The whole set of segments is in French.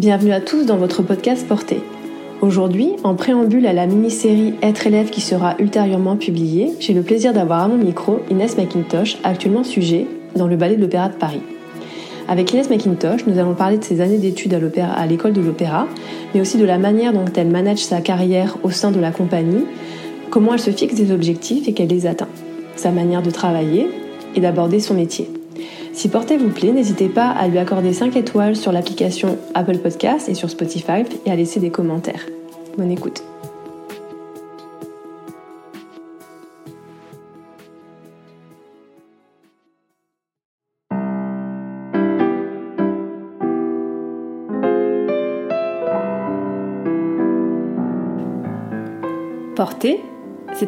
Bienvenue à tous dans votre podcast Porté. Aujourd'hui, en préambule à la mini-série Être élève qui sera ultérieurement publiée, j'ai le plaisir d'avoir à mon micro Inès McIntosh, actuellement sujet dans le ballet de l'Opéra de Paris. Avec Inès McIntosh, nous allons parler de ses années d'études à l'école de l'opéra, mais aussi de la manière dont elle manage sa carrière au sein de la compagnie, comment elle se fixe des objectifs et qu'elle les atteint, sa manière de travailler et d'aborder son métier. Si Portée vous plaît, n'hésitez pas à lui accorder 5 étoiles sur l'application Apple Podcast et sur Spotify et à laisser des commentaires. Bonne écoute.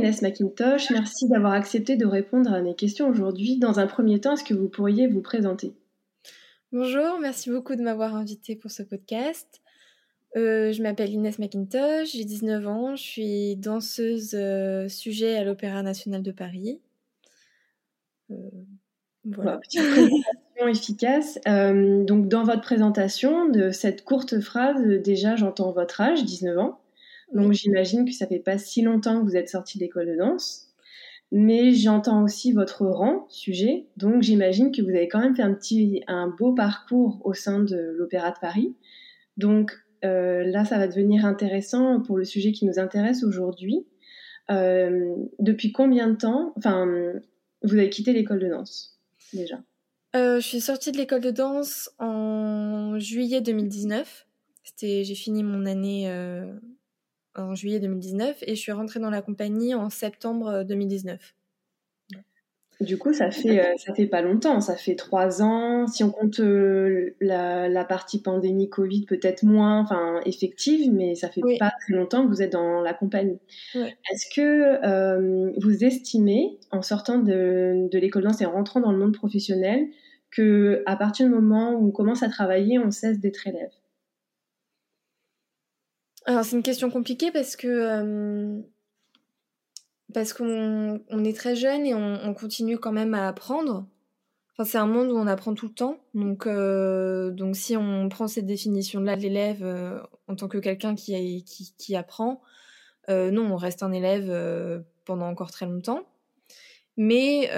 Inès McIntosh, merci d'avoir accepté de répondre à mes questions aujourd'hui. Dans un premier temps, est-ce que vous pourriez vous présenter? Bonjour, merci beaucoup de m'avoir invité pour ce podcast. Euh, je m'appelle Inès McIntosh, j'ai 19 ans, je suis danseuse euh, sujet à l'Opéra national de Paris. Euh, voilà. petite présentation efficace. donc, dans votre présentation de cette courte phrase, déjà j'entends votre âge, 19 ans. Donc j'imagine que ça fait pas si longtemps que vous êtes sorti d'école de danse. Mais j'entends aussi votre rang, sujet. Donc j'imagine que vous avez quand même fait un petit, un beau parcours au sein de l'Opéra de Paris. Donc euh, là, ça va devenir intéressant pour le sujet qui nous intéresse aujourd'hui. Euh, depuis combien de temps, enfin, vous avez quitté l'école de danse déjà? Euh, Je suis sortie de l'école de danse en juillet 2019. C'était, j'ai fini mon année en juillet 2019 et je suis rentrée dans la compagnie en septembre 2019. Euh, du coup, ça fait, euh, ça fait pas longtemps, ça fait trois ans. Si on compte euh, la, partie pandémie Covid, peut-être moins enfin, effective, mais ça fait pas très longtemps que vous êtes dans la compagnie. Est-ce que vous estimez, en sortant de, de l'école danse et en rentrant dans le monde professionnel, que à partir du moment où on commence à travailler, on cesse d'être élève? Alors c'est une question compliquée parce que euh, parce qu'on on est très jeune et on, continue quand même à apprendre. Enfin, c'est un monde où on apprend tout le temps. Donc, euh, donc si on prend cette définition-là de l'élève euh, en tant que quelqu'un qui, qui, qui, apprend, non, on reste un élève pendant encore très longtemps. Mais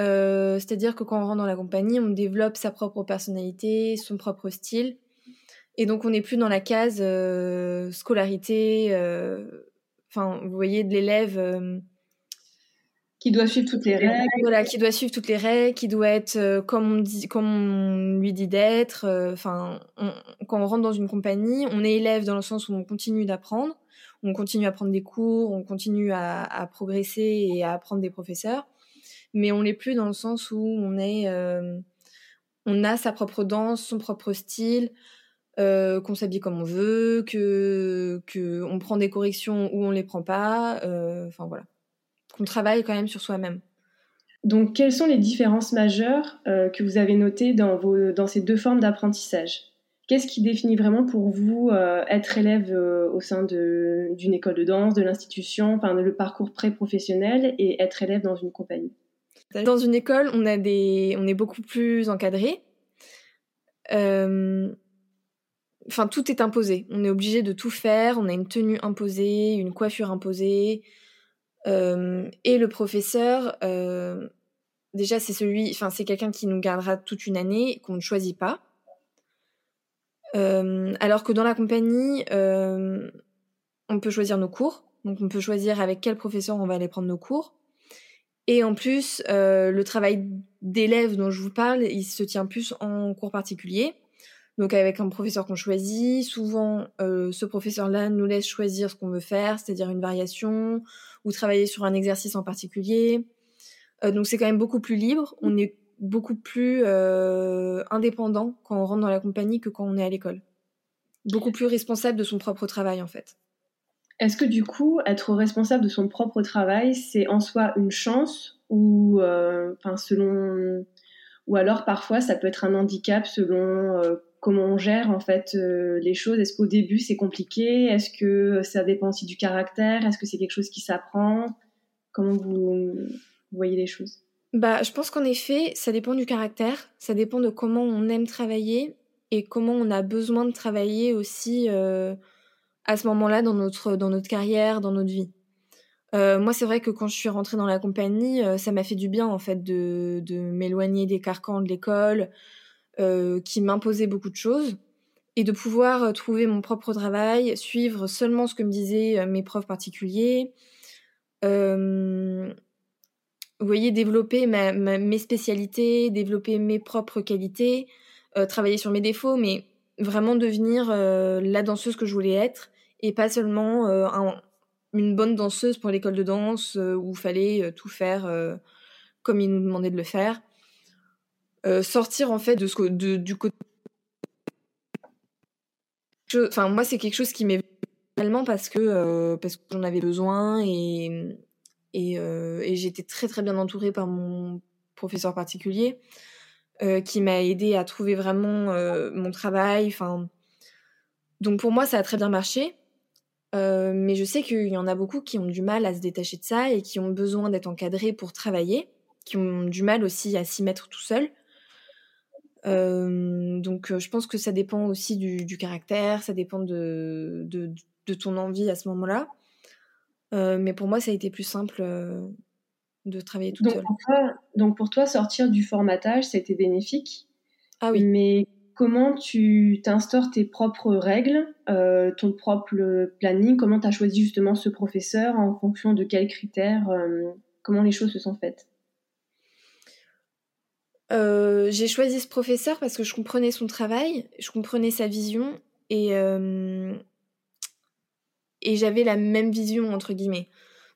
c'est-à-dire que quand on rentre dans la compagnie, on développe sa propre personnalité, son propre style. Et donc, on n'est plus dans la case euh, scolarité. Euh, enfin, vous voyez, de l'élève. Euh, qui doit suivre toutes les règles. Voilà, qui doit suivre toutes les règles, qui doit être comme, on dit, comme on lui dit d'être. Enfin, quand on rentre dans une compagnie, on est élève dans le sens où on continue d'apprendre, on continue à prendre des cours, on continue à, à, progresser et à apprendre des professeurs, mais on n'est plus dans le sens où on est, on a sa propre danse, son propre style. Euh, qu'on s'habille comme on veut, que, que on prend des corrections ou on les prend pas, euh, enfin voilà, qu'on travaille quand même sur soi-même. Donc, quelles sont les différences majeures euh, que vous avez notées dans, vos, dans ces deux formes d'apprentissage? Qu'est-ce qui définit vraiment pour vous être élève au sein d'une école de danse, de l'institution, enfin le parcours pré-professionnel et être élève dans une compagnie? Dans une école, on, a des, on est beaucoup plus encadré. Euh, Enfin, tout est imposé. On est obligé de tout faire. On a une tenue imposée, une coiffure imposée. Euh, et le professeur, euh, déjà, c'est celui, enfin, c'est quelqu'un qui nous gardera toute une année, qu'on ne choisit pas. Euh, alors que dans la compagnie, on peut choisir nos cours. Donc, on peut choisir avec quel professeur on va aller prendre nos cours. Et en plus, le travail d'élève dont je vous parle, il se tient plus en cours particulier. Donc avec un professeur qu'on choisit, souvent euh, ce professeur-là nous laisse choisir ce qu'on veut faire, c'est-à-dire une variation ou travailler sur un exercice en particulier. Euh, donc c'est quand même beaucoup plus libre. On est beaucoup plus indépendant quand on rentre dans la compagnie que quand on est à l'école. Beaucoup plus responsable de son propre travail en fait. Est-ce que du coup, être responsable de son propre travail, c'est en soi une chance ou, enfin, selon, ou alors parfois ça peut être un handicap selon comment on gère en fait les choses. Est-ce qu'au début c'est compliqué? Est-ce que ça dépend aussi du caractère? Est-ce que c'est quelque chose qui s'apprend? Comment vous, voyez les choses? Bah, je pense qu'en effet, ça dépend du caractère, ça dépend de comment on aime travailler et comment on a besoin de travailler aussi euh, à ce moment-là dans notre, dans notre carrière, dans notre vie. Euh, moi, c'est vrai que quand je suis rentrée dans la compagnie, euh, ça m'a fait du bien en fait de, de m'éloigner des carcans de l'école qui m'imposaient beaucoup de choses et de pouvoir trouver mon propre travail, suivre seulement ce que me disaient mes profs particuliers, euh, voyez, développer mes spécialités, développer mes propres qualités, euh, travailler sur mes défauts, mais vraiment devenir euh, la danseuse que je voulais être et pas seulement une bonne danseuse pour l'école de danse où il fallait tout faire comme ils nous demandaient de le faire. Sortir en fait de ce, du côté. Enfin, moi, c'est quelque chose qui m'est parce que, euh, parce que j'en avais besoin et, et, euh, et j'étais très très bien entourée par mon professeur particulier euh, qui m'a aidé à trouver vraiment mon travail. Enfin, donc pour moi, ça a très bien marché. mais je sais qu'il y en a beaucoup qui ont du mal à se détacher de ça et qui ont besoin d'être encadrés pour travailler, qui ont du mal aussi à s'y mettre tout seul. Donc je pense que ça dépend aussi du, du caractère, ça dépend de, de, de ton envie à ce moment-là. Euh, mais pour moi, ça a été plus simple euh, de travailler toute donc, seule. Pour toi, donc pour toi, sortir du formatage, ça a été bénéfique. Ah oui. Mais comment tu t'instaures tes propres règles, euh, ton propre planning? Comment tu as choisi justement ce professeur En fonction de quels critères Comment les choses se sont faites? J'ai choisi ce professeur parce que je comprenais son travail, je comprenais sa vision et et j'avais la même vision entre guillemets.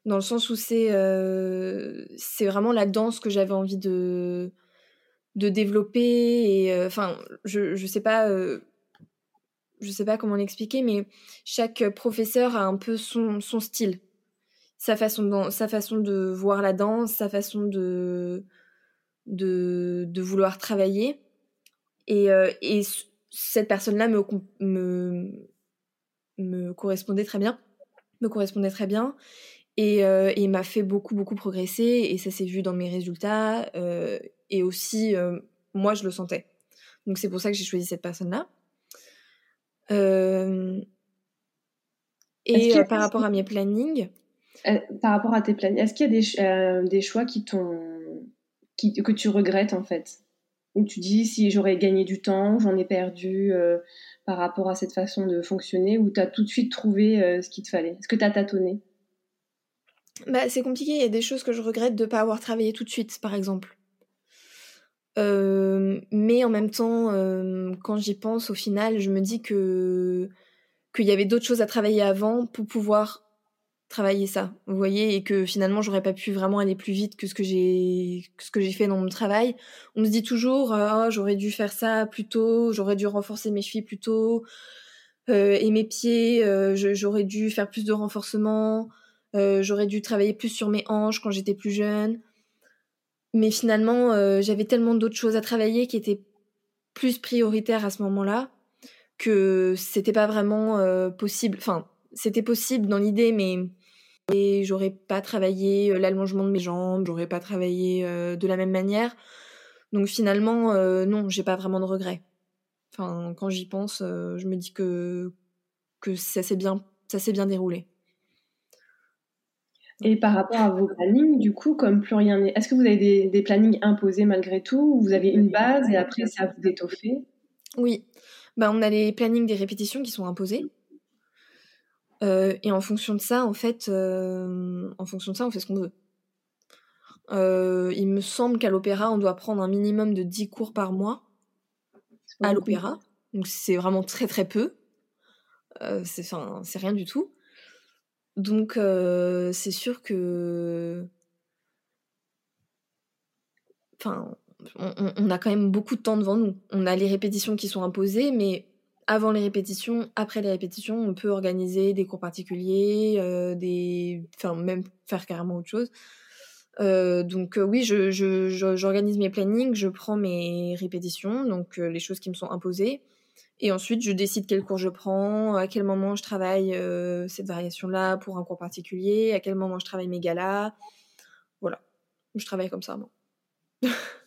Dans le sens où c'est euh, vraiment la danse que j'avais envie de de développer et euh, enfin je je sais pas euh, sais pas comment l'expliquer mais chaque professeur a un peu son, son style. Sa façon de, sa façon de voir la danse sa façon de de, de vouloir travailler et, et cette personne là me, me me correspondait très bien, me correspondait très bien. Et, euh, m'a fait beaucoup, beaucoup progresser. Et ça s'est vu dans mes résultats. Euh, et aussi, euh, moi, je le sentais. Donc c'est pour ça que j'ai choisi cette personne-là. et par rapport à mes plannings. par rapport à tes plannings, est-ce qu'il y a des, des choix qui t'ont, que tu regrettes en fait. Où tu dis si j'aurais gagné du temps, j'en ai perdu par rapport à cette façon de fonctionner ou tu as tout de suite trouvé euh, ce qu'il te fallait. Est-ce que tu as tâtonné? Bah, C'est compliqué, il y a des choses que je regrette de ne pas avoir travaillé tout de suite, par exemple. Euh, mais en même temps, euh, quand j'y pense, au final, je me dis que qu'il y avait d'autres choses à travailler avant pour pouvoir travailler ça, vous voyez, et que finalement j'aurais pas pu vraiment aller plus vite que ce que j'ai ce que j'ai fait dans mon travail. On me dit toujours oh, j'aurais dû faire ça plus tôt, j'aurais dû renforcer mes chevilles plus tôt euh, et mes pieds, euh, j'aurais dû faire plus de renforcement, euh, j'aurais dû travailler plus sur mes hanches quand j'étais plus jeune. Mais finalement, j'avais tellement d'autres choses à travailler qui étaient plus prioritaires à ce moment-là que c'était pas vraiment possible. Enfin, c'était possible dans l'idée, mais et j'aurais pas travaillé euh, l'allongement de mes jambes, j'aurais pas travaillé euh, de la même manière. Donc finalement, euh, non, j'ai pas vraiment de regrets. Enfin, quand j'y pense, je me dis que que ça s'est bien, ça s'est bien déroulé. Et par rapport à vos plannings, du coup, comme plus rien n'est, est-ce que vous avez des, des, plannings imposés malgré tout, ou vous avez une base et après ça vous d'étoffer Oui, bah on a les plannings des répétitions qui sont imposés. Euh, et en fonction de ça, en fait, euh, en fonction de ça, on fait ce qu'on veut. Euh, il me semble qu'à l'opéra, on doit prendre un minimum de 10 cours par mois à l'opéra. Donc c'est vraiment très très peu. c'est rien du tout. Donc c'est sûr que... Enfin, on, a quand même beaucoup de temps devant nous. On a les répétitions qui sont imposées, mais avant les répétitions, après les répétitions, on peut organiser des cours particuliers, euh, des, enfin même faire carrément autre chose. Euh, donc oui, je, j'organise mes plannings, je prends mes répétitions, donc les choses qui me sont imposées. Et ensuite, je décide quel cours je prends, à quel moment je travaille cette variation-là pour un cours particulier, à quel moment je travaille mes galas. Voilà, je travaille comme ça, moi.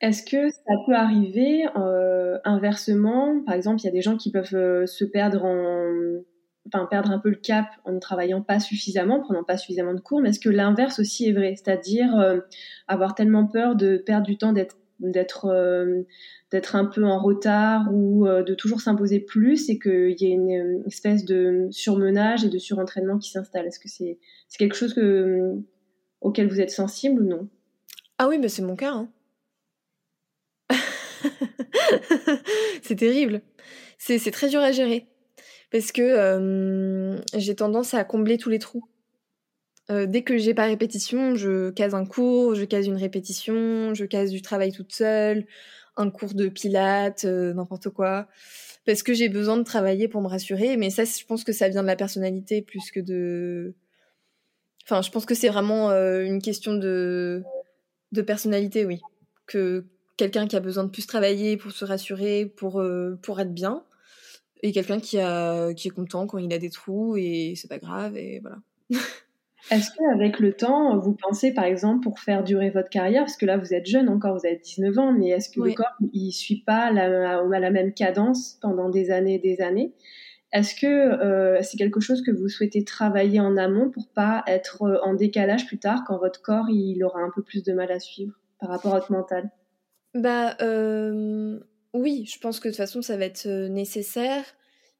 Est-ce que ça peut arriver euh, inversement? Par exemple, il y a des gens qui peuvent euh, se perdre en, perdre un peu le cap en ne travaillant pas suffisamment, en prenant pas suffisamment de cours. Mais est-ce que l'inverse aussi est vrai? C'est-à-dire euh, avoir tellement peur de perdre du temps, d'être un peu en retard ou de toujours s'imposer plus et qu'il y ait une, espèce de surmenage et de surentraînement qui s'installe? Est-ce que c'est c'est quelque chose que, auquel vous êtes sensible ou non? Ah oui, mais c'est mon cas. Hein. c'est terrible. C'est très dur à gérer. Parce que j'ai tendance à combler tous les trous. Euh, dès que j'ai pas répétition, je case un cours, je case une répétition, je case du travail toute seule, un cours de pilates, euh, n'importe quoi. Parce que j'ai besoin de travailler pour me rassurer. Mais ça, je pense que ça vient de la personnalité plus que de. Enfin, je pense que c'est vraiment euh, une question de de personnalité, oui. Que quelqu'un qui a besoin de plus travailler pour se rassurer, pour, euh, pour être bien, et quelqu'un qui, a, qui est content quand il a des trous et c'est pas grave, et voilà. Est-ce qu'avec le temps, vous pensez par exemple pour faire durer votre carrière, parce que là vous êtes jeune encore, vous avez 19 ans, mais est-ce que le corps il suit pas la, à la même cadence pendant des années et des années? Est-ce que euh, c'est quelque chose que vous souhaitez travailler en amont pour pas être euh, en décalage plus tard quand votre corps il aura un peu plus de mal à suivre par rapport à votre mental? Bah oui, je pense que de toute façon ça va être nécessaire.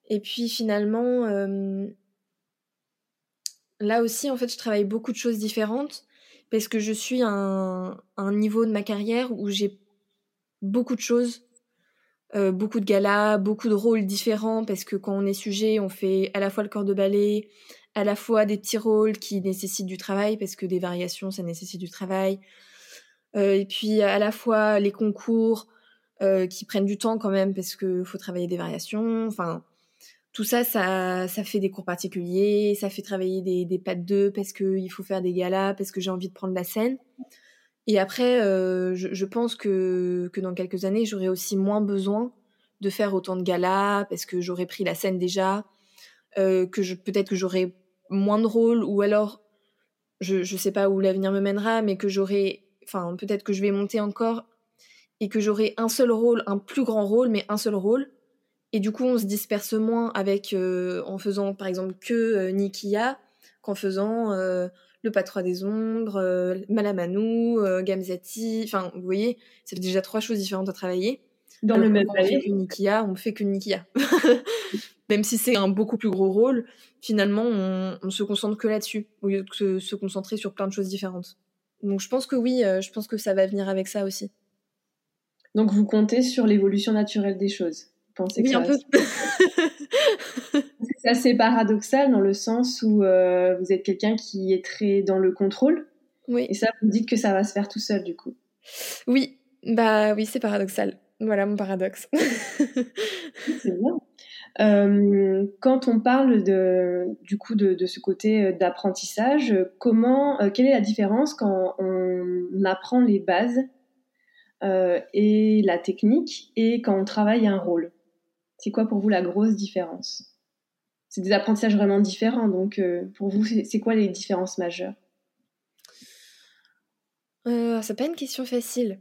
Et puis finalement, là aussi en fait je travaille beaucoup de choses différentes parce que je suis à un, niveau de ma carrière où j'ai beaucoup de choses beaucoup de galas, beaucoup de rôles différents, parce que quand on est sujet, on fait à la fois le corps de ballet, à la fois des petits rôles qui nécessitent du travail, parce que des variations, ça nécessite du travail. Euh, et puis à la fois les concours euh, qui prennent du temps quand même, parce qu'il faut travailler des variations. Enfin, tout ça, ça, ça fait des cours particuliers, ça fait travailler des, des pattes d'œufs, parce qu'il faut faire des galas, parce que j'ai envie de prendre la scène. Et après, euh, je, pense que, que dans quelques années, j'aurai aussi moins besoin de faire autant de galas parce que j'aurai pris la scène déjà, que peut-être que j'aurai moins de rôles ou alors, je, je sais pas où l'avenir me mènera, mais que j'aurai, enfin, peut-être que je vais monter encore et que j'aurai un seul rôle, un plus grand rôle, mais un seul rôle. Et du coup, on se disperse moins avec, euh, en faisant par exemple que euh, Nikia qu'en faisant euh, le Patois des Ombres, Malamanou, Gamzati. Enfin, vous voyez, ça fait déjà trois choses différentes à travailler. Dans le même On fait que Nikia, on fait que Nikia. même si c'est un beaucoup plus gros rôle, finalement, on, on se concentre que là-dessus, au lieu de se, concentrer sur plein de choses différentes. Donc je pense que oui, euh, je pense que ça va venir avec ça aussi. Donc vous comptez sur l'évolution naturelle des choses. Pensez oui, un peu. c'est assez paradoxal dans le sens où euh, vous êtes quelqu'un qui est très dans le contrôle. Oui. Et ça, vous dites que ça va se faire tout seul, du coup. Oui, bah oui, c'est paradoxal. Voilà mon paradoxe. c'est bien. Euh, quand on parle de, du coup de, ce côté d'apprentissage, comment, euh, quelle est la différence quand on apprend les bases euh, et la technique et quand on travaille un rôle? C'est quoi pour vous la grosse différence? C'est des apprentissages vraiment différents. Donc, euh, pour vous, c'est quoi les différences majeures? Euh, C'est pas une question facile,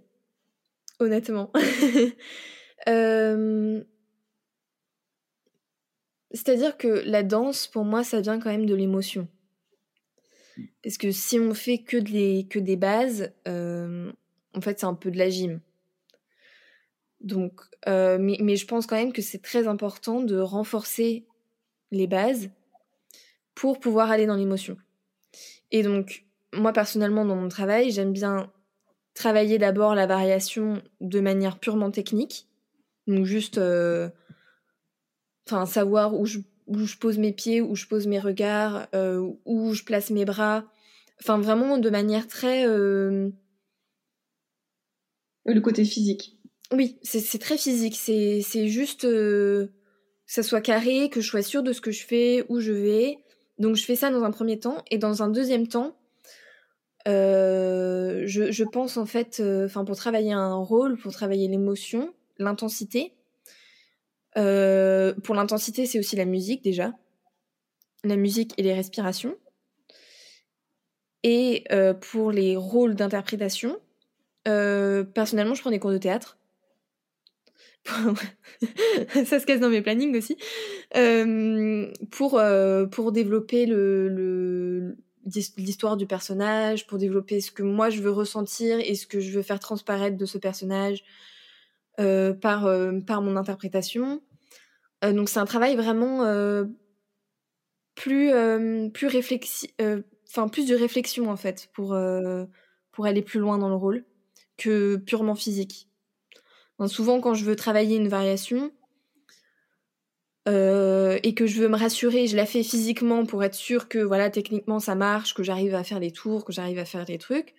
honnêtement. euh... C'est-à-dire que la danse, pour moi, ça vient quand même de l'émotion. Parce que si on fait que, des, bases, euh, en fait, c'est un peu de la gym. Donc, euh, mais, mais, je pense quand même que c'est très important de renforcer les bases pour pouvoir aller dans l'émotion. Et donc, moi personnellement, dans mon travail, j'aime bien travailler d'abord la variation de manière purement technique. Donc juste euh, enfin savoir où je, où je pose mes pieds, où je pose mes regards, euh, où je place mes bras. Enfin vraiment de manière très... Euh, Le côté physique. Oui, c'est très physique. C'est juste que ça soit carré, que je sois sûre de ce que je fais, où je vais. Donc je fais ça dans un premier temps. Et dans un deuxième temps, je, je, pense en fait, enfin pour travailler un rôle, pour travailler l'émotion, l'intensité. Pour l'intensité, c'est aussi la musique déjà. La musique et les respirations. Et euh, pour les rôles d'interprétation, euh, personnellement, je prends des cours de théâtre. ça se casse dans mes plannings aussi. Euh, pour, pour développer l'histoire du personnage, pour développer ce que moi je veux ressentir et ce que je veux faire transparaître de ce personnage par, par mon interprétation. donc c'est un travail vraiment plus, plus réflexif enfin plus de réflexion en fait pour euh, pour aller plus loin dans le rôle que purement physique. souvent quand je veux travailler une variation euh, et que je veux me rassurer, je la fais physiquement pour être sûr que voilà techniquement ça marche, que j'arrive à faire les tours, que j'arrive à faire les trucs.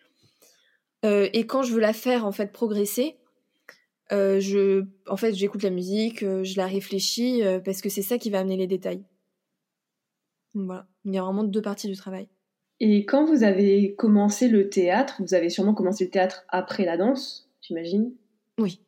Euh, et quand je veux la faire en fait progresser, je en fait j'écoute la musique, je la réfléchis parce que c'est ça qui va amener les détails. voilà, il y a vraiment deux parties du travail. Et quand vous avez commencé le théâtre, vous avez sûrement commencé le théâtre après la danse, j'imagine? Oui.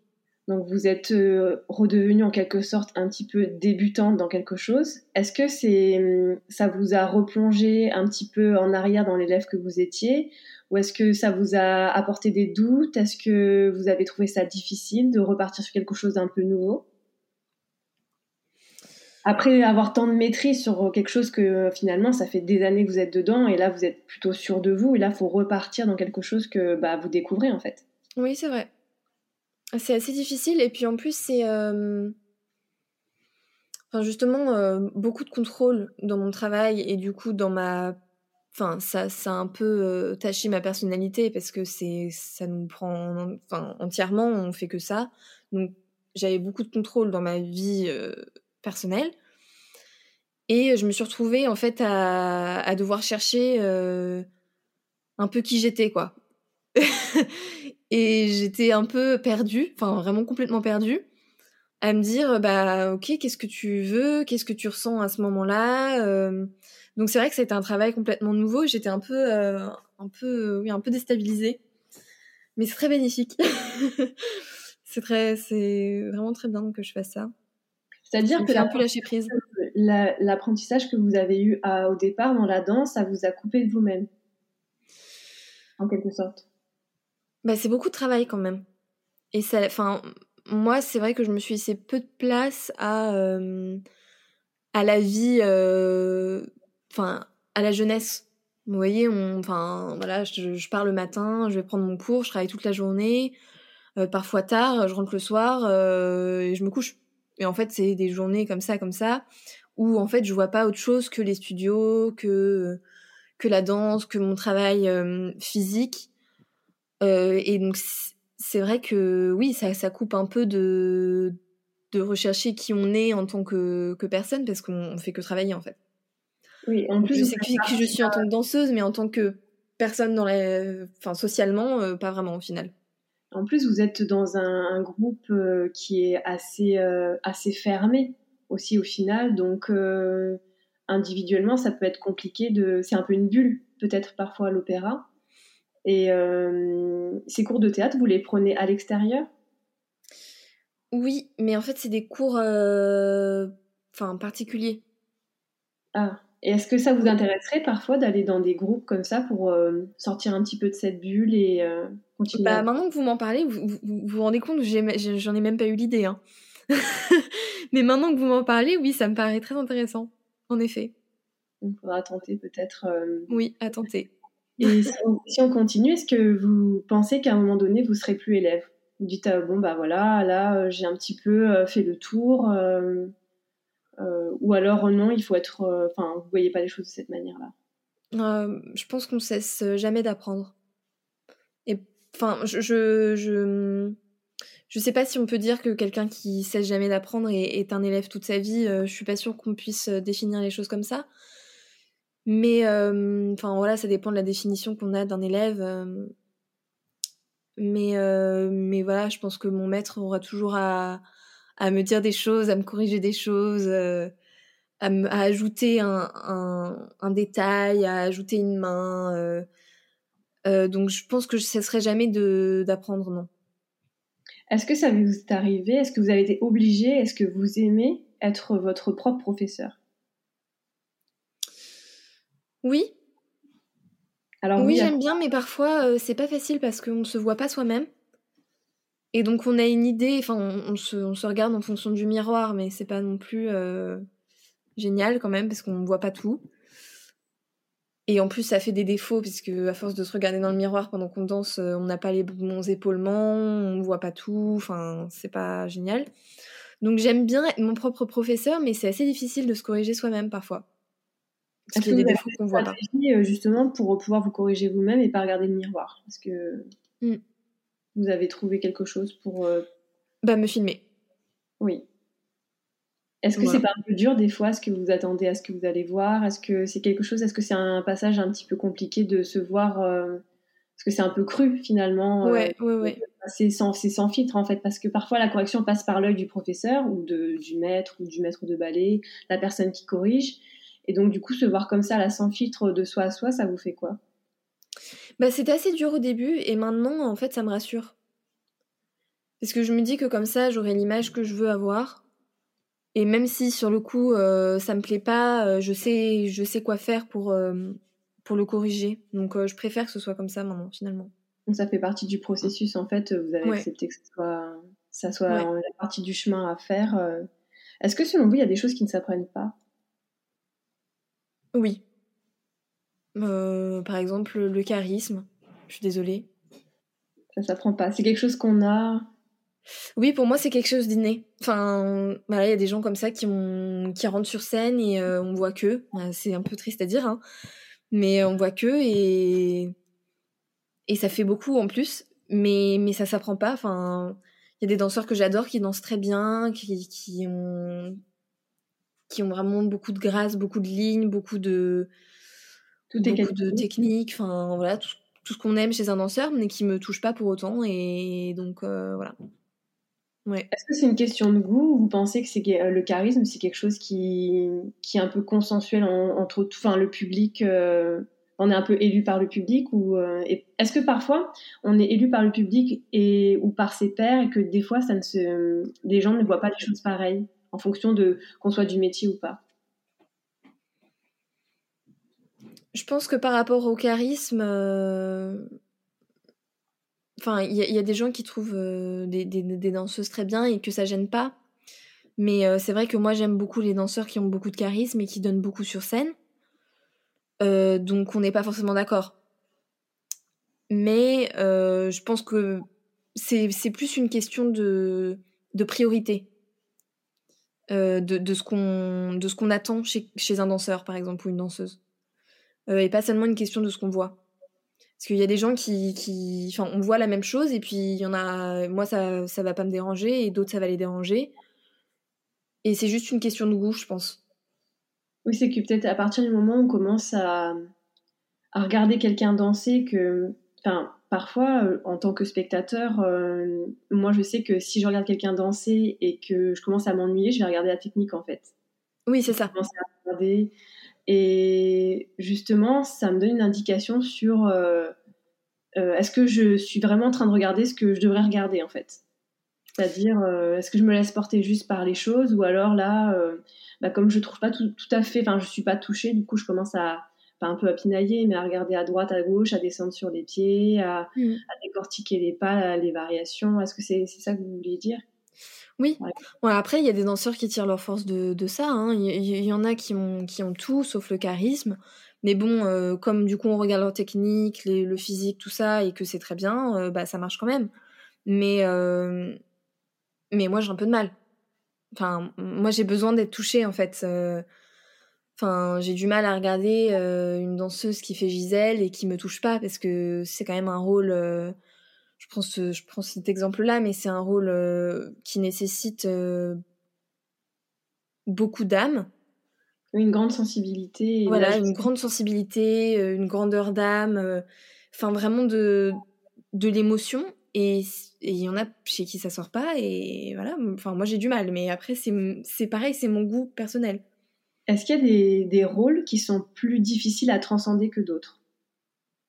Donc vous êtes euh, redevenu en quelque sorte un petit peu débutante dans quelque chose. Est-ce que c'est, hum, ça vous a replongé un petit peu en arrière dans l'élève que vous étiez? Ou est-ce que ça vous a apporté des doutes? Est-ce que vous avez trouvé ça difficile de repartir sur quelque chose d'un peu nouveau? Après avoir tant de maîtrise sur quelque chose que euh, finalement ça fait des années que vous êtes dedans et là vous êtes plutôt sûr de vous et là faut repartir dans quelque chose que bah, vous découvrez en fait. Oui c'est vrai. C'est assez difficile et puis en plus c'est euh, enfin, justement euh, beaucoup de contrôle dans mon travail et du coup dans ma enfin ça ça a un peu taché ma personnalité parce que c'est ça nous prend enfin entièrement on fait que ça donc j'avais beaucoup de contrôle dans ma vie personnel. Et je me suis retrouvée en fait à, devoir chercher euh, un peu qui j'étais quoi. et j'étais un peu perdue, enfin vraiment complètement perdue, à me dire bah ok qu'est-ce que tu veux, qu'est-ce que tu ressens à ce moment-là? Euh. donc c'est vrai que c'était un travail complètement nouveau. J'étais un peu euh, un peu oui un peu déstabilisée, mais c'est très bénéfique. c'est très c'est vraiment très bien que je fasse ça. C'est-à-dire que un peu lâcher prise. L'apprentissage que vous avez eu au départ dans la danse, ça vous a coupé de vous-même, en quelque sorte. Bah, c'est beaucoup de travail quand même. Et ça, enfin, moi, c'est vrai que je me suis laissé peu de place à euh, à la vie, euh, enfin, à la jeunesse. Vous voyez, enfin, voilà, je, pars le matin, je vais prendre mon cours, je travaille toute la journée, euh, parfois tard, je rentre le soir et je me couche et en fait, c'est des journées comme ça, comme ça, où en fait, je vois pas autre chose que les studios, que que la danse, que mon travail euh, physique. Euh, et donc, c'est vrai que oui, ça, ça coupe un peu de de rechercher qui on est en tant que, que personne, parce qu'on fait que travailler en fait. Oui, en plus, je sais qui, je suis en tant que danseuse, mais en tant que personne dans la, enfin socialement, euh, pas vraiment au final. En plus, vous êtes dans un, groupe euh, qui est assez, euh, assez fermé aussi au final. Donc, individuellement, ça peut être compliqué de. C'est un peu une bulle, peut-être parfois à l'opéra. Et ces cours de théâtre, vous les prenez à l'extérieur? Oui, mais en fait, c'est des cours enfin, particuliers. Ah, et est-ce que ça vous intéresserait parfois d'aller dans des groupes comme ça pour sortir un petit peu de cette bulle et bah, maintenant que vous m'en parlez, vous, vous, rendez compte, j'en ai, même pas eu l'idée. Hein. Mais maintenant que vous m'en parlez, oui, ça me paraît très intéressant, en effet. On pourra tenter peut-être. Euh, oui, à tenter. Et si on, continue, est-ce que vous pensez qu'à un moment donné, vous serez plus élève? Vous dites, euh, bon, bah voilà, là, euh, j'ai un petit peu fait le tour. Ou alors, non, il faut être. Enfin, vous voyez pas les choses de cette manière-là Je pense qu'on cesse jamais d'apprendre. Enfin, je, je, je, sais pas si on peut dire que quelqu'un qui cesse jamais d'apprendre est, un élève toute sa vie. Euh, je suis pas sûre qu'on puisse euh, définir les choses comme ça. Mais, euh, enfin voilà, ça dépend de la définition qu'on a d'un élève. Mais, mais voilà, je pense que mon maître aura toujours à, à me dire des choses, à me corriger des choses, à, à, ajouter un, un, un, détail, à ajouter une main. donc je pense que je ne cesserai jamais d'apprendre, non. Est-ce que ça vous est arrivé Est-ce que vous avez été obligé Est-ce que vous aimez être votre propre professeur? Oui. Alors oui, j'aime bien, mais parfois euh, c'est pas facile parce qu'on ne se voit pas soi-même. Et donc on a une idée, enfin on, se, regarde en fonction du miroir, mais c'est pas non plus euh, génial quand même parce qu'on ne voit pas tout. Et en plus, ça fait des défauts, puisque à force de se regarder dans le miroir pendant qu'on danse, euh, on n'a pas les bons épaulements, on voit pas tout, enfin, c'est pas génial. Donc j'aime bien être mon propre professeur, mais c'est assez difficile de se corriger soi-même parfois. Parce qu'il y a des défauts qu'on voit pas. Euh, justement pour pouvoir vous corriger vous-même et pas regarder le miroir? Parce que mm. Vous avez trouvé quelque chose pour. Euh, bah, me filmer. Oui. Est-ce que c'est pas un peu dur des fois Est-ce que vous attendez à ce que vous allez voir? Est-ce que c'est quelque chose Est-ce que c'est un passage un petit peu compliqué de se voir euh, Parce que c'est un peu cru finalement. Euh, ouais, ouais, ouais. C'est sans, sans, filtre en fait, parce que parfois la correction passe par l'œil du professeur ou de, du maître ou du maître de ballet, la personne qui corrige. Et donc du coup, se voir comme ça, là, sans filtre de soi à soi, ça vous fait quoi? Bah, C'était assez dur au début et maintenant, en fait, ça me rassure. Parce que je me dis que comme ça, j'aurai l'image que je veux avoir et même si sur le coup euh, ça me plaît pas, euh, je sais je sais quoi faire pour euh, pour le corriger. Donc je préfère que ce soit comme ça maintenant finalement. Donc ça fait partie du processus en fait. Vous avez accepté que soit ça soit la partie du chemin à faire. Est-ce que selon vous il y a des choses qui ne s'apprennent pas? Oui. Par exemple le charisme. Je suis désolée. Ça s'apprend pas. C'est quelque chose qu'on a oui, pour moi, c'est quelque chose d'inné. Enfin, bah, il y a des gens comme ça qui, ont, qui rentrent sur scène et euh, on voit que. Bah, c'est un peu triste à dire, hein, mais on voit que et, et ça fait beaucoup en plus. Mais, mais ça s'apprend pas. Enfin, il y a des danseurs que j'adore qui dansent très bien, qui, qui, ont, qui ont vraiment beaucoup de grâce, beaucoup de lignes, beaucoup de, beaucoup de techniques. Enfin, voilà, tout, ce qu'on aime chez un danseur, mais qui me touche pas pour autant. Et donc, euh, voilà. Est-ce que c'est une question de goût ou vous pensez que c'est euh, le charisme, c'est quelque chose qui, qui est un peu consensuel entre enfin, le public euh, On est un peu élu par le public ou euh, est-ce que parfois on est élu par le public et ou par ses pairs et que des fois ça ne se, les gens ne voient pas les choses pareilles en fonction de qu'on soit du métier ou pas? Je pense que par rapport au charisme Enfin, il y, a des gens qui trouvent euh, des, danseuses très bien et que ça gêne pas. Mais euh, c'est vrai que moi, j'aime beaucoup les danseurs qui ont beaucoup de charisme et qui donnent beaucoup sur scène. Euh, donc, on n'est pas forcément d'accord. Mais je pense que c'est plus une question de, priorité. de, ce qu'on attend chez un danseur, par exemple, ou une danseuse. Et pas seulement une question de ce qu'on voit. Parce qu'il y a des gens qui, qui, Enfin, on voit la même chose et puis il y en a. Moi, ça, ça va pas me déranger et d'autres, ça va les déranger. Et c'est juste une question de goût, je pense. Oui, c'est que peut-être à partir du moment où on commence à, à regarder quelqu'un danser, que. Enfin, parfois, euh, en tant que spectateur, euh, moi, je sais que si je regarde quelqu'un danser et que je commence à m'ennuyer, je vais regarder la technique, en fait. Oui, c'est ça. Je commence à regarder et justement, ça me donne une indication sur euh, euh, est-ce que je suis vraiment en train de regarder ce que je devrais regarder en fait? C'est-à-dire, euh, est-ce que je me laisse porter juste par les choses ou alors là, bah, comme je trouve pas tout, à fait, enfin je suis pas touchée, du coup je commence à, pas un peu à pinailler, mais à regarder à droite, à gauche, à descendre sur les pieds, à, mmh. à décortiquer les pas, les variations. Est-ce que c'est ça que vous vouliez dire? Oui. après, il y a des danseurs qui tirent leur force de, ça. Hein. Il y, en a qui ont, qui ont tout, sauf le charisme. Mais bon, euh, comme du coup on regarde leur technique, le physique, tout ça, et que c'est très bien, euh, bah ça marche quand même. Mais, euh, mais moi j'ai un peu de mal. Enfin, moi j'ai besoin d'être touchée en fait. Enfin, j'ai du mal à regarder une danseuse qui fait Gisèle et qui me touche pas parce que c'est quand même un rôle je prends, je prends cet exemple-là, mais c'est un rôle euh, qui nécessite euh, beaucoup d'âme. Une grande sensibilité. Voilà, une grande sensibilité, euh, une grandeur d'âme, enfin vraiment de, de l'émotion. Et il y en a chez qui ça sort pas, et voilà. Enfin, moi j'ai du mal, mais après, c'est pareil, c'est mon goût personnel. Est-ce qu'il y a des, des, rôles qui sont plus difficiles à transcender que d'autres?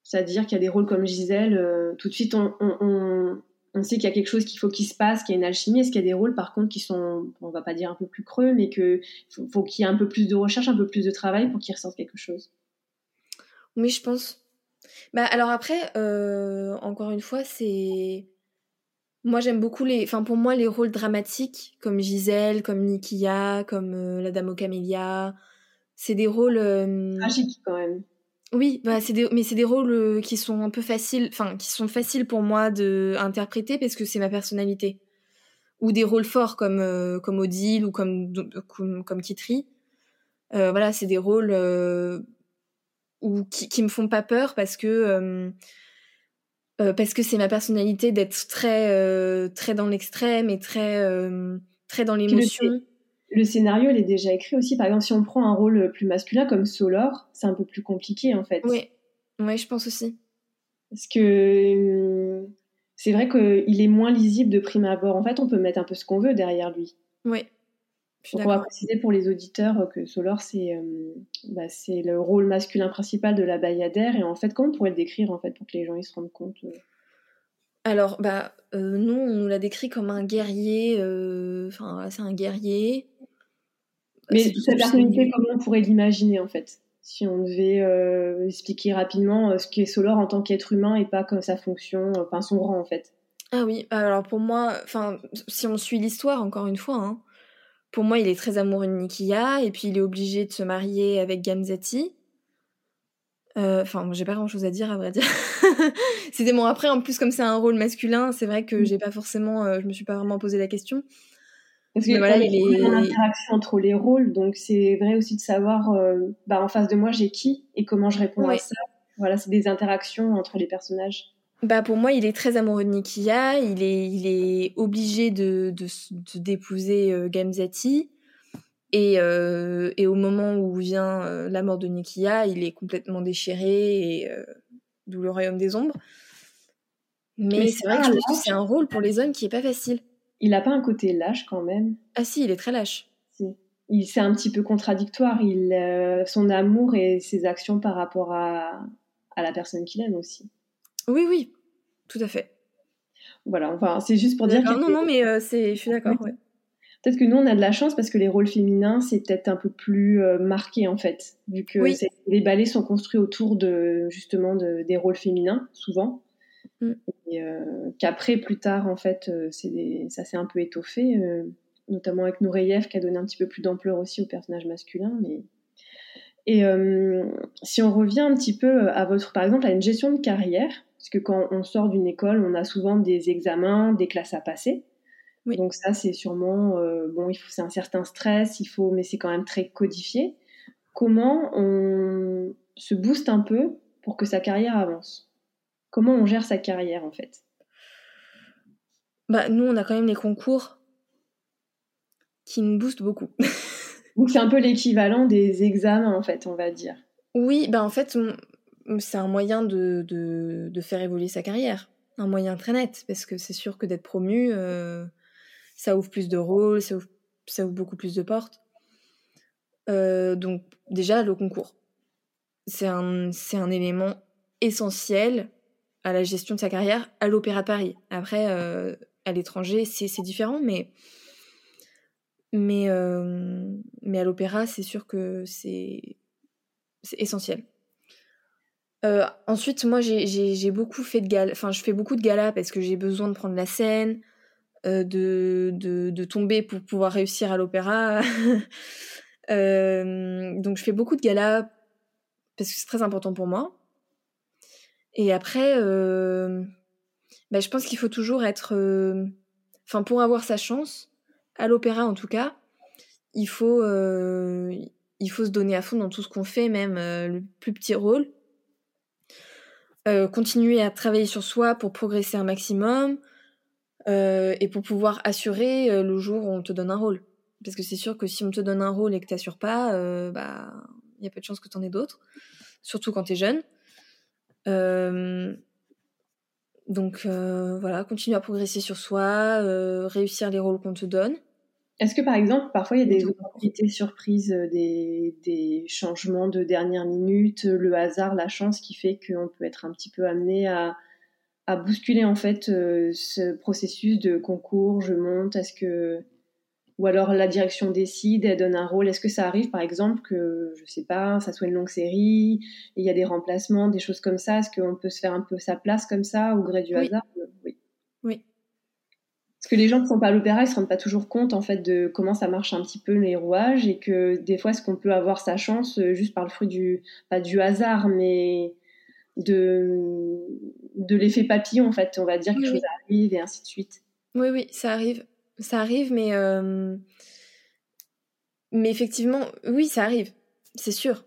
C'est-à-dire qu'il y a des rôles comme Gisèle, euh, tout de suite on, on, on, sait qu'il y a quelque chose qu'il faut qu'il se passe, qu'il y a une alchimie. Est-ce qu'il y a des rôles par contre qui sont, on va pas dire un peu plus creux, mais qu'il faut, faut qu'il y ait un peu plus de recherche, un peu plus de travail pour qu'il ressorte quelque chose? Oui, je pense. Bah alors après, euh, encore une fois, c'est moi, j'aime beaucoup les. Enfin, pour moi, les rôles dramatiques, comme Gisèle, comme Nikia, comme euh, la Dame aux Camélias, c'est des rôles. Euh... Tragiques, quand même. Oui, bah, c'est des... mais c'est des rôles euh, qui sont un peu faciles. Enfin, qui sont faciles pour moi de interpréter parce que c'est ma personnalité. Ou des rôles forts comme, euh, comme Odile ou comme, comme, comme Kitri. voilà, c'est des rôles ou qui, qui me font pas peur parce que euh, parce que c'est ma personnalité d'être très, euh, très dans l'extrême et très, euh, très dans l'émotion. Le, scénario, il est déjà écrit aussi. Par exemple, si on prend un rôle plus masculin comme Solor, c'est un peu plus compliqué en fait. Oui, ouais, je pense aussi. Parce que c'est vrai qu'il est moins lisible de prime abord. En fait, on peut mettre un peu ce qu'on veut derrière lui. Oui. on va préciser pour les auditeurs que Solor, c'est bah, le rôle masculin principal de la Bayadère. Et en fait, comment on pourrait le décrire en fait, pour que les gens ils se rendent compte alors, bah, euh, nous, on nous l'a décrit comme un guerrier. Euh, enfin, c'est un guerrier. Mais sa personnalité, comment on pourrait l'imaginer, en fait Si on devait euh, expliquer rapidement ce qu'est Solor en tant qu'être humain et pas comme sa fonction, enfin son rang, en fait? Ah oui, alors pour moi, enfin, si on suit l'histoire, encore une fois, hein, pour moi, il est très amoureux de Nikia, et puis il est obligé de se marier avec Gamzati. Euh, enfin, j'ai pas grand chose à dire à vrai dire. C'était bon. Après, en plus, comme c'est un rôle masculin, c'est vrai que mm. j'ai pas forcément, euh, je me suis pas vraiment posé la question. Parce que voilà, il y a une interaction entre les rôles, donc c'est vrai aussi de savoir, euh, bah, en face de moi, j'ai qui et comment je réponds à ça. Voilà, c'est des interactions entre les personnages. Bah pour moi, il est très amoureux de Nikia. Il est, il est obligé de, de, d'épouser Gamzati. Et, euh, et, au moment où vient euh, la mort de Nikia, il est complètement déchiré et euh, d'où le royaume des ombres. Mais, c'est vrai que je pense que c'est un rôle pour les hommes qui est pas facile. Il n'a pas un côté lâche quand même. Ah si, il est très lâche. Il c'est un petit peu contradictoire. Il son amour et ses actions par rapport à, à la personne qu'il aime aussi. Oui oui, tout à fait. Voilà, enfin c'est juste pour dire. Non non mais c'est, je suis d'accord. Ouais. Peut-être que nous, on a de la chance parce que les rôles féminins, c'est peut-être un peu plus euh, marqué en fait, vu que les ballets sont construits autour de justement de, des rôles féminins souvent, mm. et euh, qu'après plus tard en fait, euh, ça s'est un peu étoffé, notamment avec Nureyev qui a donné un petit peu plus d'ampleur aussi au personnage masculin. Mais et si on revient un petit peu à votre, par exemple, à une gestion de carrière, parce que quand on sort d'une école, on a souvent des examens, des classes à passer. Donc ça, c'est sûrement euh, bon. Il faut, c'est un certain stress, il faut, mais c'est quand même très codifié. Comment on se booste un peu pour que sa carrière avance? Comment on gère sa carrière en fait? Bah nous, on a quand même les concours qui nous boostent beaucoup. Donc c'est un peu l'équivalent des examens en fait, on va dire. Oui, bah en fait, c'est un moyen de, de, faire évoluer sa carrière un moyen très net, parce que c'est sûr que d'être promu, euh, ça ouvre plus de rôles, ça ouvre, ça ouvre beaucoup plus de portes. Euh, donc déjà, le concours, c'est un, c'est un élément essentiel à la gestion de sa carrière à l'Opéra Paris. Après, euh, à l'étranger, c'est, différent, mais, mais, euh, mais à l'Opéra, c'est sûr que c'est, essentiel. ensuite, moi, j'ai, beaucoup fait de galas, enfin, je fais beaucoup de galas parce que j'ai besoin de prendre la scène, euh, de, de, tomber pour pouvoir réussir à l'opéra. euh, donc je fais beaucoup de galas parce que c'est très important pour moi. Et après, euh, bah, je pense qu'il faut toujours être... Euh, enfin, pour avoir sa chance, à l'opéra en tout cas, il faut, euh, se donner à fond dans tout ce qu'on fait, même le plus petit rôle. continuer à travailler sur soi pour progresser un maximum, et pour pouvoir assurer le jour où on te donne un rôle. Parce que c'est sûr que si on te donne un rôle et que t'assures pas, bah il y a peu de chances que t'en aies d'autres, surtout quand t'es jeune. Donc voilà, continuer à progresser sur soi, réussir les rôles qu'on te donne. Est-ce que par exemple, parfois il y a des opportunités surprises, des, des, changements de dernière minute, le hasard, la chance qui fait qu'on peut être un petit peu amené à, à bousculer en fait ce processus de concours, je monte, est-ce que ou alors la direction décide, elle donne un rôle. Est-ce que ça arrive, par exemple, que, je sais pas, ça soit une longue série, il y a des remplacements, des choses comme ça? Est-ce qu'on peut se faire un peu sa place comme ça, au gré du hasard? Oui. Oui. Parce que les gens qui sont pas à l'opéra, ils se rendent pas toujours compte, en fait, de comment ça marche un petit peu les rouages et que des fois, est-ce qu'on peut avoir sa chance euh, juste par le fruit du, pas du hasard, mais de, de l'effet papillon, en fait. On va dire que quelque chose arrive et ainsi de suite. Oui, oui, ça arrive. Ça arrive, mais, mais effectivement, oui, ça arrive, c'est sûr.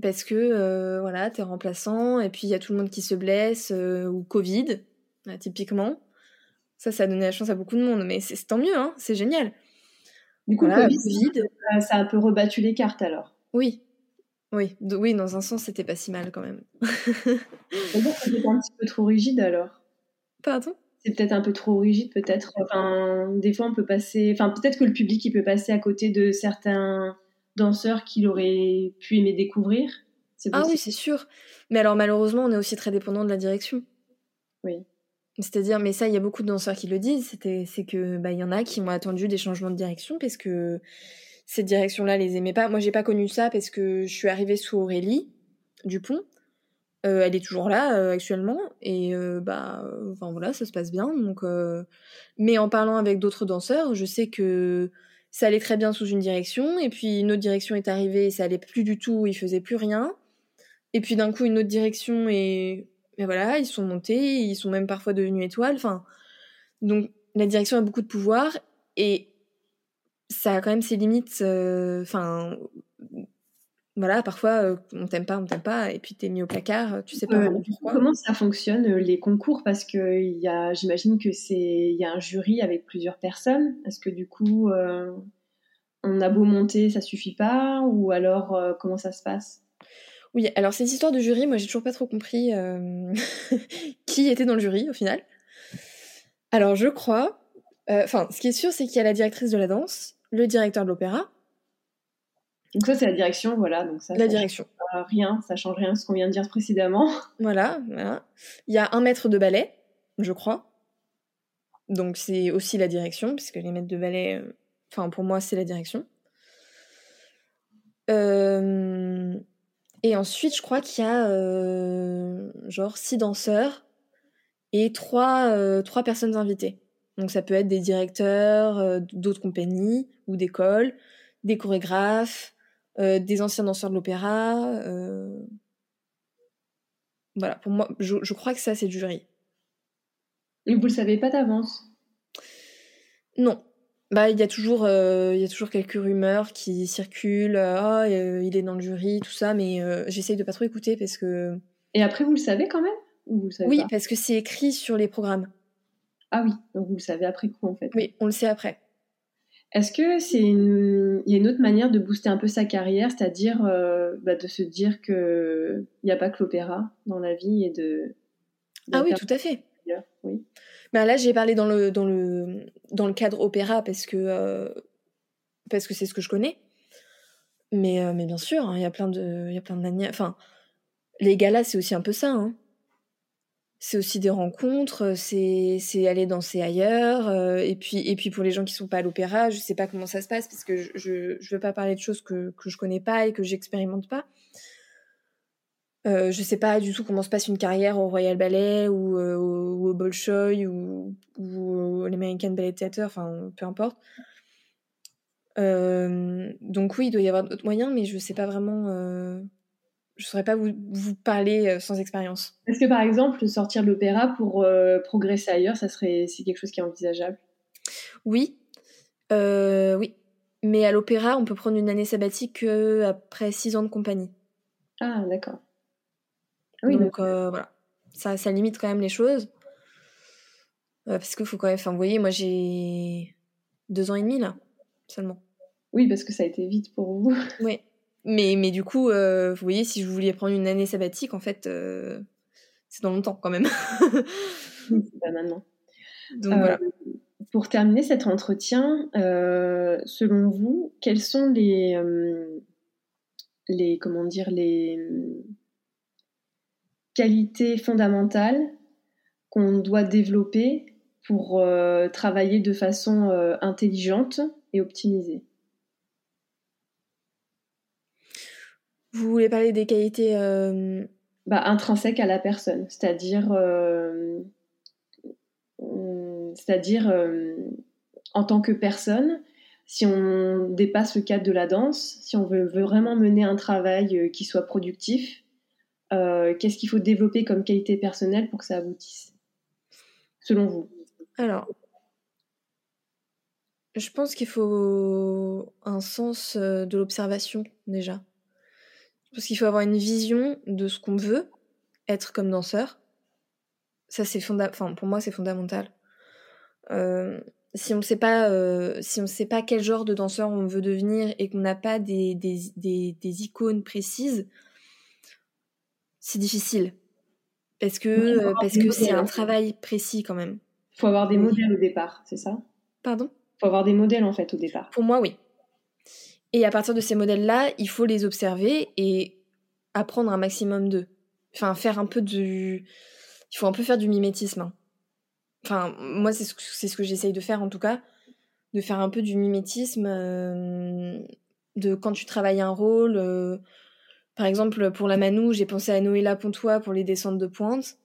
Parce que, voilà, t'es remplaçant, et puis il y a tout le monde qui se blesse, ou Covid, typiquement. Ça, ça a donné la chance à beaucoup de monde, mais c'est tant mieux, hein, c'est génial. Du coup, Covid, ça a un peu rebattu les cartes alors. Oui, oui, oui, dans un sens, c'était pas si mal quand même. c'était un petit peu trop rigide alors. Pardon? C'est peut-être un peu trop rigide, peut-être. Enfin, des fois, on peut passer. Enfin, peut-être que le public, il peut passer à côté de certains danseurs qu'il aurait pu aimer découvrir. Ah oui, c'est sûr. Mais alors, malheureusement, on est aussi très dépendant de la direction. Oui. C'est-à-dire, mais ça, il y a beaucoup de danseurs qui le disent. C'était, c'est que, bah, il y en a qui ont attendu des changements de direction parce que cette direction-là les aimait pas. Moi, j'ai pas connu ça parce que je suis arrivée sous Aurélie Dupont euh, elle est toujours là euh, actuellement et euh, bah enfin voilà ça se passe bien donc mais en parlant avec d'autres danseurs je sais que ça allait très bien sous une direction et puis une autre direction est arrivée et ça allait plus du tout ils faisaient plus rien et puis d'un coup une autre direction et, et voilà ils sont montés ils sont même parfois devenus étoiles enfin donc la direction a beaucoup de pouvoir et ça a quand même ses limites enfin voilà, parfois euh, on t'aime pas, on t'aime pas, et puis t'es mis au placard, euh, tu sais pas pourquoi. Comment ça fonctionne euh, les concours? Parce que y a, j'imagine que c'est, il y a un jury avec plusieurs personnes. Est-ce que du coup, on a beau monter, ça suffit pas, ou alors comment ça se passe? Oui, alors cette histoire de jury, moi j'ai toujours pas trop compris qui était dans le jury au final. Alors je crois, enfin, ce qui est sûr, c'est qu'il y a la directrice de la danse, le directeur de l'opéra donc ça, c'est la direction, voilà. Donc ça, la direction. rien, ça change rien de ce qu'on vient de dire précédemment. Voilà, voilà. Il y a un maître de ballet, je crois. Donc c'est aussi la direction, puisque les maîtres de ballet, euh, enfin pour moi, c'est la direction. Euh, et ensuite, je crois qu'il y a euh, genre six danseurs et trois, trois personnes invitées. Donc ça peut être des directeurs d'autres compagnies ou d'écoles, des chorégraphes, des anciens danseurs de l'opéra. Euh, voilà, pour moi, je, crois que ça, c'est du jury. Et vous le savez pas d'avance? Non. Bah, il y a toujours, euh, il y a toujours quelques rumeurs qui circulent. Ah, il est dans le jury, tout ça, mais j'essaye de pas trop écouter parce que. Et après, vous le savez quand même? Vous savez Oui, parce que c'est écrit sur les programmes. Ah oui, donc vous le savez après coup en fait. Oui, on le sait après. Est-ce que c'est une... Il y a une autre manière de booster un peu sa carrière, c'est-à-dire euh, bah, de se dire que il n'y a pas que l'opéra dans la vie et de. Ah oui, tout à fait. Oui. Bah là, j'ai parlé dans le dans le dans le cadre opéra parce que euh, parce que c'est ce que je connais. Mais euh, mais bien sûr, hein, il y a plein de il y a plein de manières. Enfin, les galas, c'est aussi un peu ça. Hein c'est aussi des rencontres, c'est c'est aller danser ailleurs. Euh, et puis et puis pour les gens qui sont pas à l'opéra, je sais pas comment ça se passe parce que je je, je veux pas parler de choses que que je connais pas et que j'expérimente pas. Euh, je sais pas du tout comment se passe une carrière au Royal Ballet ou, euh, au, Bolshoi ou, ou l'American Ballet Theatre, enfin peu importe. Euh, donc oui, il doit y avoir d'autres moyens, mais je sais pas vraiment je ne saurais pas vous, vous parler euh, sans expérience. Est-ce que par exemple, sortir de l'opéra pour euh, progresser ailleurs, ça serait c'est quelque chose qui est envisageable? Oui, euh, oui. Mais à l'opéra, on peut prendre une année sabbatique après six ans de compagnie. Ah, d'accord. Oui, donc voilà, ça, ça limite quand même les choses. parce qu'il faut quand même. Enfin, vous voyez, moi j'ai deux ans et demi là, seulement. Oui, parce que ça a été vite pour vous. Oui. Mais, mais du coup, euh, vous voyez, si je voulais prendre une année sabbatique, en fait, euh, c'est dans longtemps quand même. c'est pas maintenant. Donc voilà. Pour terminer cet entretien, selon vous, quels sont les, les comment dire les qualités fondamentales qu'on doit développer pour euh, travailler de façon euh, intelligente et optimisée? Vous voulez parler des qualités euh, bah, intrinsèques à la personne, c'est-à-dire, c'est-à-dire en tant que personne, si on dépasse le cadre de la danse, si on veut, veut vraiment mener un travail qui soit productif, qu'est-ce qu'il faut développer comme qualité personnelle pour que ça aboutisse, selon vous? Alors, je pense qu'il faut un sens euh, de l'observation déjà. Pense qu'il faut avoir une vision de ce qu'on veut être comme danseur. Ça, c'est enfin, pour moi, c'est fondamental. Euh, si on ne sait pas, euh, si on sait pas quel genre de danseur on veut devenir et qu'on n'a pas des, des, icônes précises, c'est difficile parce que parce que c'est un travail précis quand même. Il faut avoir des modèles au départ, c'est ça? Pardon? Il faut avoir des modèles en fait au départ. Pour moi, oui. Et à partir de ces modèles-là, il faut les observer et apprendre un maximum d'eux. Enfin, faire un peu du. Il faut un peu faire du mimétisme. Hein. Enfin, moi, c'est ce que, ce que j'essaye de faire en tout cas. De faire un peu du mimétisme. Euh, de quand tu travailles un rôle. Euh, par exemple, pour la Manou, j'ai pensé à Noëlla Pontois pour les descentes de pointe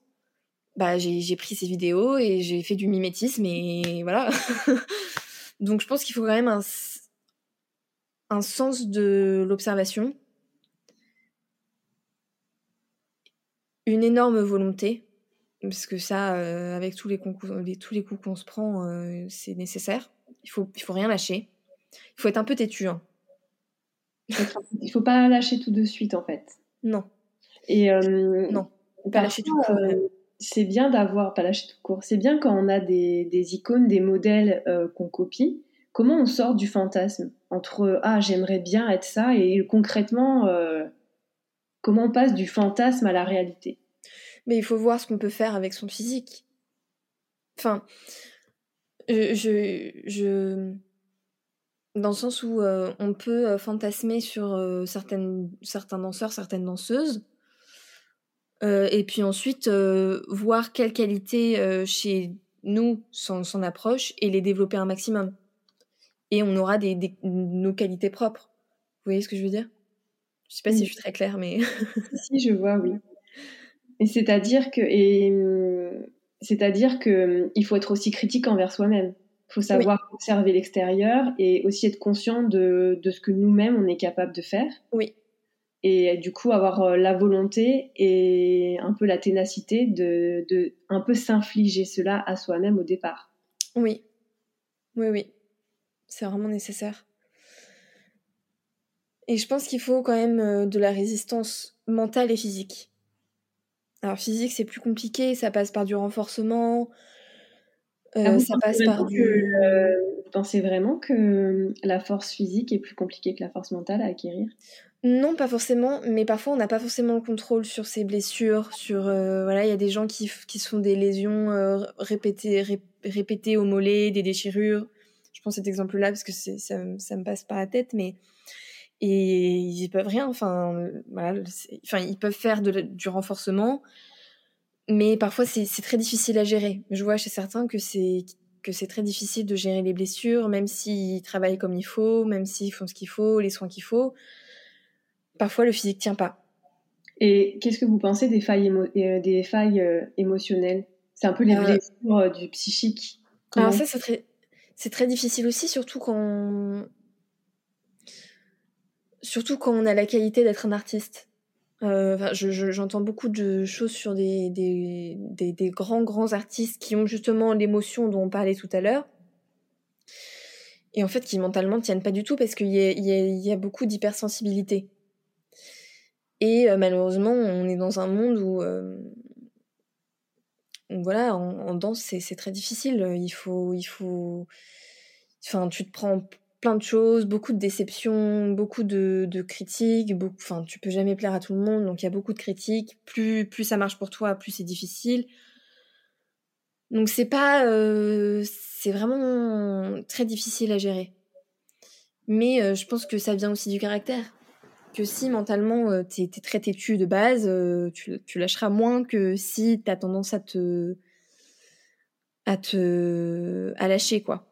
bah, j'ai pris ces vidéos et j'ai fait du mimétisme et voilà. Donc je pense qu'il faut quand même un, un sens de l'observation, une énorme volonté, parce que ça, euh, avec tous les, concours, tous les coups qu'on se prend, euh, c'est nécessaire. Il faut, il faut rien lâcher. Il faut être un peu têtu. Hein. Il faut pas lâcher tout de suite, en fait. Non. Et euh, non, pas lâcher tout c'est bien d'avoir, pas lâcher tout court, c'est bien quand on a des, icônes, des modèles qu'on copie. Comment on sort du fantasme entre ah j'aimerais bien être ça et concrètement euh, comment on passe du fantasme à la réalité? Mais il faut voir ce qu'on peut faire avec son physique. Enfin, je, je, dans le sens où euh, on peut fantasmer sur certaines, certains danseurs, certaines danseuses, euh, et puis ensuite, euh, voir quelles qualités euh, chez nous son approche et les développer un maximum. Et on aura des, nos qualités propres. Vous voyez ce que je veux dire? Je sais pas si je suis très claire, mais... si, je vois, oui. Et c'est-à-dire que... Et, c'est-à-dire que il faut être aussi critique envers soi-même. Il faut savoir observer l'extérieur et aussi être conscient de, de ce que nous-mêmes on est capable de faire. Oui et du coup avoir euh, la volonté et un peu la ténacité de, de un peu s'infliger cela à soi-même au départ. Oui, oui, oui, c'est vraiment nécessaire. Et je pense qu'il faut quand même euh, de la résistance mentale et physique. Alors physique c'est plus compliqué, ça passe par du renforcement, euh, ah ça passe par du... vous pensez vraiment que la force physique est plus compliquée que la force mentale à acquérir? Non, pas forcément, mais parfois on n'a pas forcément le contrôle sur ses blessures, sur euh, voilà, il y a des gens qui, qui se font des lésions euh, répétées, répétées au mollet, des déchirures. Je prends cet exemple-là parce que ça, ça me passe par la tête, mais et ils peuvent rien. Enfin, voilà, enfin ils peuvent faire du renforcement, mais parfois c'est très difficile à gérer. Je vois chez certains que c'est que c'est très difficile de gérer les blessures, même s'ils travaillent comme il faut, même s'ils font ce qu'il faut, les soins qu'il faut parfois le physique tient pas. Et qu'est-ce que vous pensez des failles, euh, des failles euh, émotionnelles? C'est un peu les euh, blessures du psychique. Alors ça, c'est très, c'est très difficile aussi, surtout quand, surtout quand on a la qualité d'être un artiste. j'entends beaucoup de choses sur des, des, grands, grands artistes qui ont justement l'émotion dont on parlait tout à l'heure. Et en fait, qui mentalement ne tiennent pas du tout parce qu'il y a, y, y a beaucoup d'hypersensibilité. Et euh, malheureusement, on est dans un monde où, euh, voilà, en, danse, c'est très difficile. Il faut, il faut, enfin, tu te prends plein de choses, beaucoup de déceptions, beaucoup de, critiques, enfin, tu peux jamais plaire à tout le monde, donc il y a beaucoup de critiques. Plus, plus ça marche pour toi, plus c'est difficile. Donc c'est pas, euh, c'est vraiment très difficile à gérer. Mais euh, je pense que ça vient aussi du caractère. Que si mentalement euh, t'es es très têtu de base, tu, tu, lâcheras moins que si t'as tendance à te, à te, à lâcher quoi.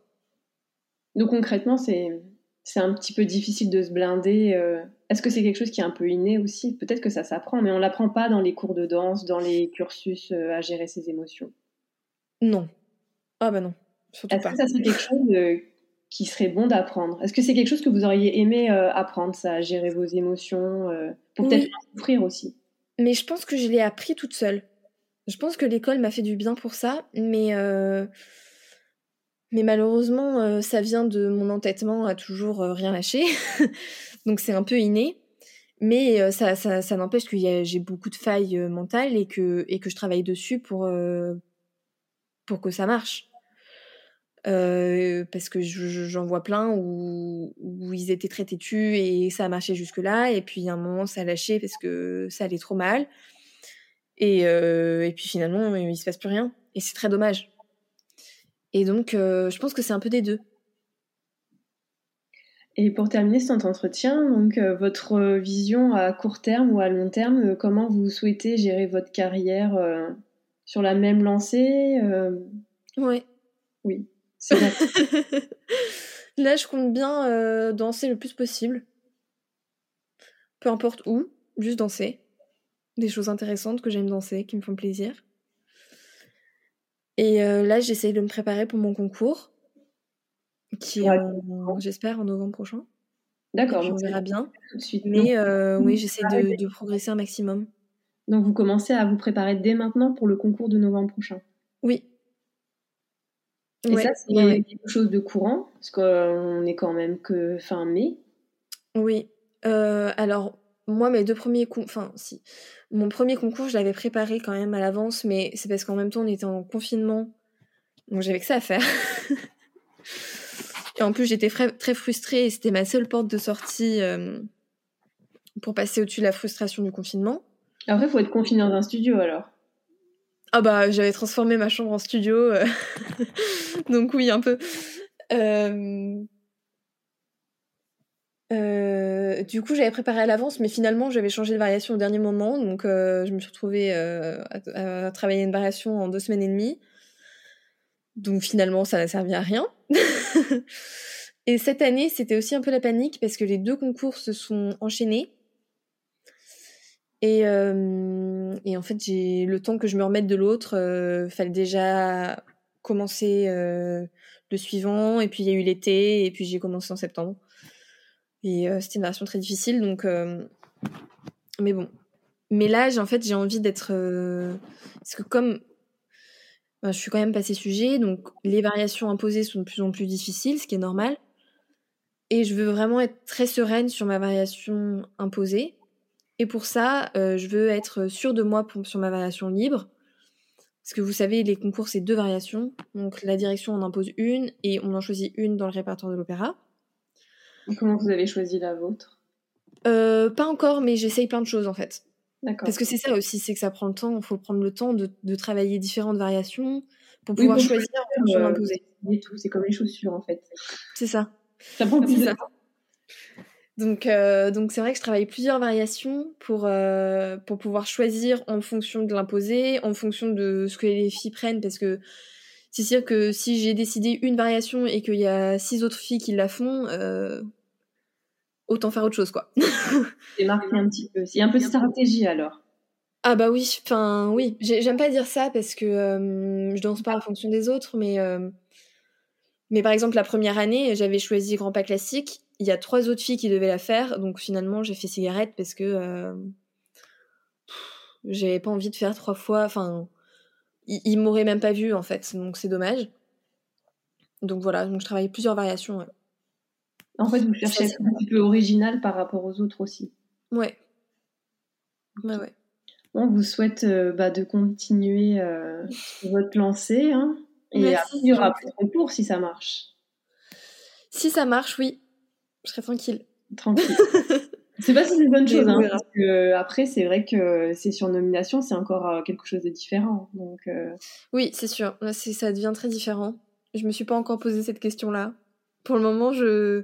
Donc concrètement, c'est c'est un petit peu difficile de se blinder. Est-ce que c'est quelque chose qui est un peu inné aussi? Peut-être que ça s'apprend, mais on l'apprend pas dans les cours de danse, dans les cursus à gérer ses émotions. Non. Ah bah non, Est-ce que ça c'est quelque chose euh, qui serait bon d'apprendre Est-ce que c'est quelque chose que vous auriez aimé euh, apprendre, ça, gérer vos émotions, euh, pour peut-être souffrir aussi? Mais je pense que je l'ai appris toute seule. Je pense que l'école m'a fait du bien pour ça, mais mais malheureusement, ça vient de mon entêtement à toujours rien lâcher. Donc c'est un peu inné. Mais ça, ça, ça n'empêche que j'ai beaucoup de failles mentales et que, et que je travaille dessus pour, pour que ça marche. Euh, parce que j'en vois plein où, où, ils étaient très têtus et ça a marché jusque-là. Et puis, à un moment, ça a lâché parce que ça allait trop mal. Et, euh, et puis, finalement, il se passe plus rien. Et c'est très dommage. Et donc, euh, je pense que c'est un peu des deux. Et pour terminer cet entretien, donc votre vision à court terme ou à long terme, comment vous souhaitez gérer votre carrière sur la même lancée euh... Là, je compte bien euh, danser le plus possible. Peu importe où, juste danser. Des choses intéressantes que j'aime danser, qui me font plaisir. Et euh, là, j'essaye de me préparer pour mon concours, qui est, j'espère, en novembre prochain. D'accord. On verra bien. Mais euh, oui, j'essaie de, de progresser un maximum. Donc vous commencez à vous préparer dès maintenant pour le concours de novembre prochain? Oui. Et ça, c'est quelque chose de courant, parce qu'on est quand même que fin mai. Oui. Euh, alors, moi, mes deux premiers concours, enfin, si. Mon premier concours, je l'avais préparé quand même à l'avance, mais c'est parce qu'en même temps, on était en confinement. Donc, j'avais que ça à faire. et en plus, j'étais très frustrée et c'était ma seule porte de sortie euh, pour passer au-dessus de la frustration du confinement. Après, il faut être confiné dans un studio alors. Ah bah, j'avais transformé ma chambre en studio. Euh. Donc oui, un peu. Euh, euh, du coup, j'avais préparé à l'avance, mais finalement, j'avais changé de variation au dernier moment. Donc, je me suis retrouvée à, travailler une variation en deux semaines et demie. Donc, finalement, ça n'a servi à rien. et cette année, c'était aussi un peu la panique parce que les deux concours se sont enchaînés. Et, euh, et en fait, j'ai le temps que je me remette de l'autre, euh, fallait déjà commencer euh, le suivant, et puis il y a eu l'été, et puis j'ai commencé en septembre. Et euh, c'était une version très difficile, donc. Mais bon. Mais là, en fait, j'ai envie d'être. parce que comme. Ben, je suis quand même passé sujet, donc les variations imposées sont de plus en plus difficiles, ce qui est normal. Et je veux vraiment être très sereine sur ma variation imposée et pour ça, euh, je veux être sûre de moi sur ma variation libre. Parce que vous savez, les concours, c'est deux variations. Donc la direction en impose une et on en choisit une dans le répertoire de l'opéra. Comment vous avez choisi la vôtre? Euh, Pas encore, mais j'essaye plein de choses en fait. D'accord. Parce que c'est ça aussi, c'est que ça prend le temps. Il faut prendre le temps de, travailler différentes variations pour pouvoir choisir en fonction euh, C'est comme les chaussures en fait. C'est ça. Ça prend plus de temps. Donc, euh, donc c'est vrai que je travaille plusieurs variations pour, euh, pour pouvoir choisir en fonction de l'imposé, en fonction de ce que les filles prennent, parce que c'est sûr que si j'ai décidé une variation et qu'il y a six autres filles qui la font, euh, autant faire autre chose, quoi. c'est marqué un petit peu. Il y a un peu de stratégie alors. Ah bah oui, enfin oui. J'aime pas dire ça parce que je danse pas en fonction des autres, mais mais par exemple la première année, j'avais choisi Grand Pas classique il y a trois autres filles qui devaient la faire, donc finalement j'ai fait cigarette parce que euh, j'avais pas envie de faire trois fois. Enfin, ils, m'auraient même pas vu en fait, donc c'est dommage. Donc voilà, donc je travaille plusieurs variations. En fait, vous cherchez un petit peu original par rapport aux autres aussi. Ouais. Ouais, ouais. On vous souhaite euh, bah, de continuer euh, votre lancée. Hein, et après, il y aura plus de concours si ça marche. Si ça marche, oui. Je serai tranquille. Tranquille. C'est pas si c'est une bonne chose, hein, parce que après, c'est vrai que c'est sur nomination, c'est encore quelque chose de différent. Donc, Oui, c'est sûr. Là, ça devient très différent. Je me suis pas encore posé cette question-là. Pour le moment, je,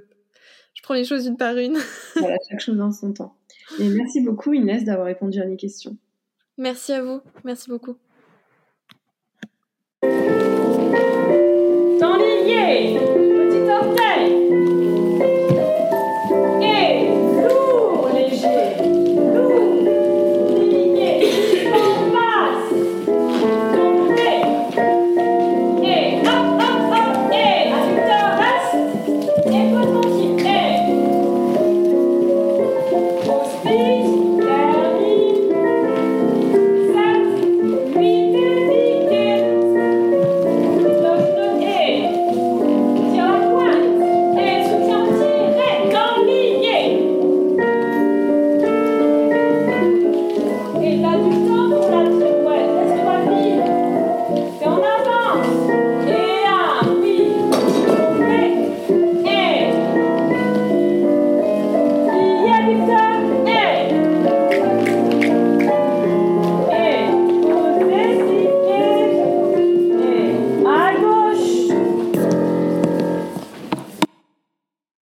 je prends les choses une par une. voilà, chaque chose dans son temps. Et merci beaucoup, Inès, d'avoir répondu à mes questions. Merci à vous. Merci beaucoup. Dans les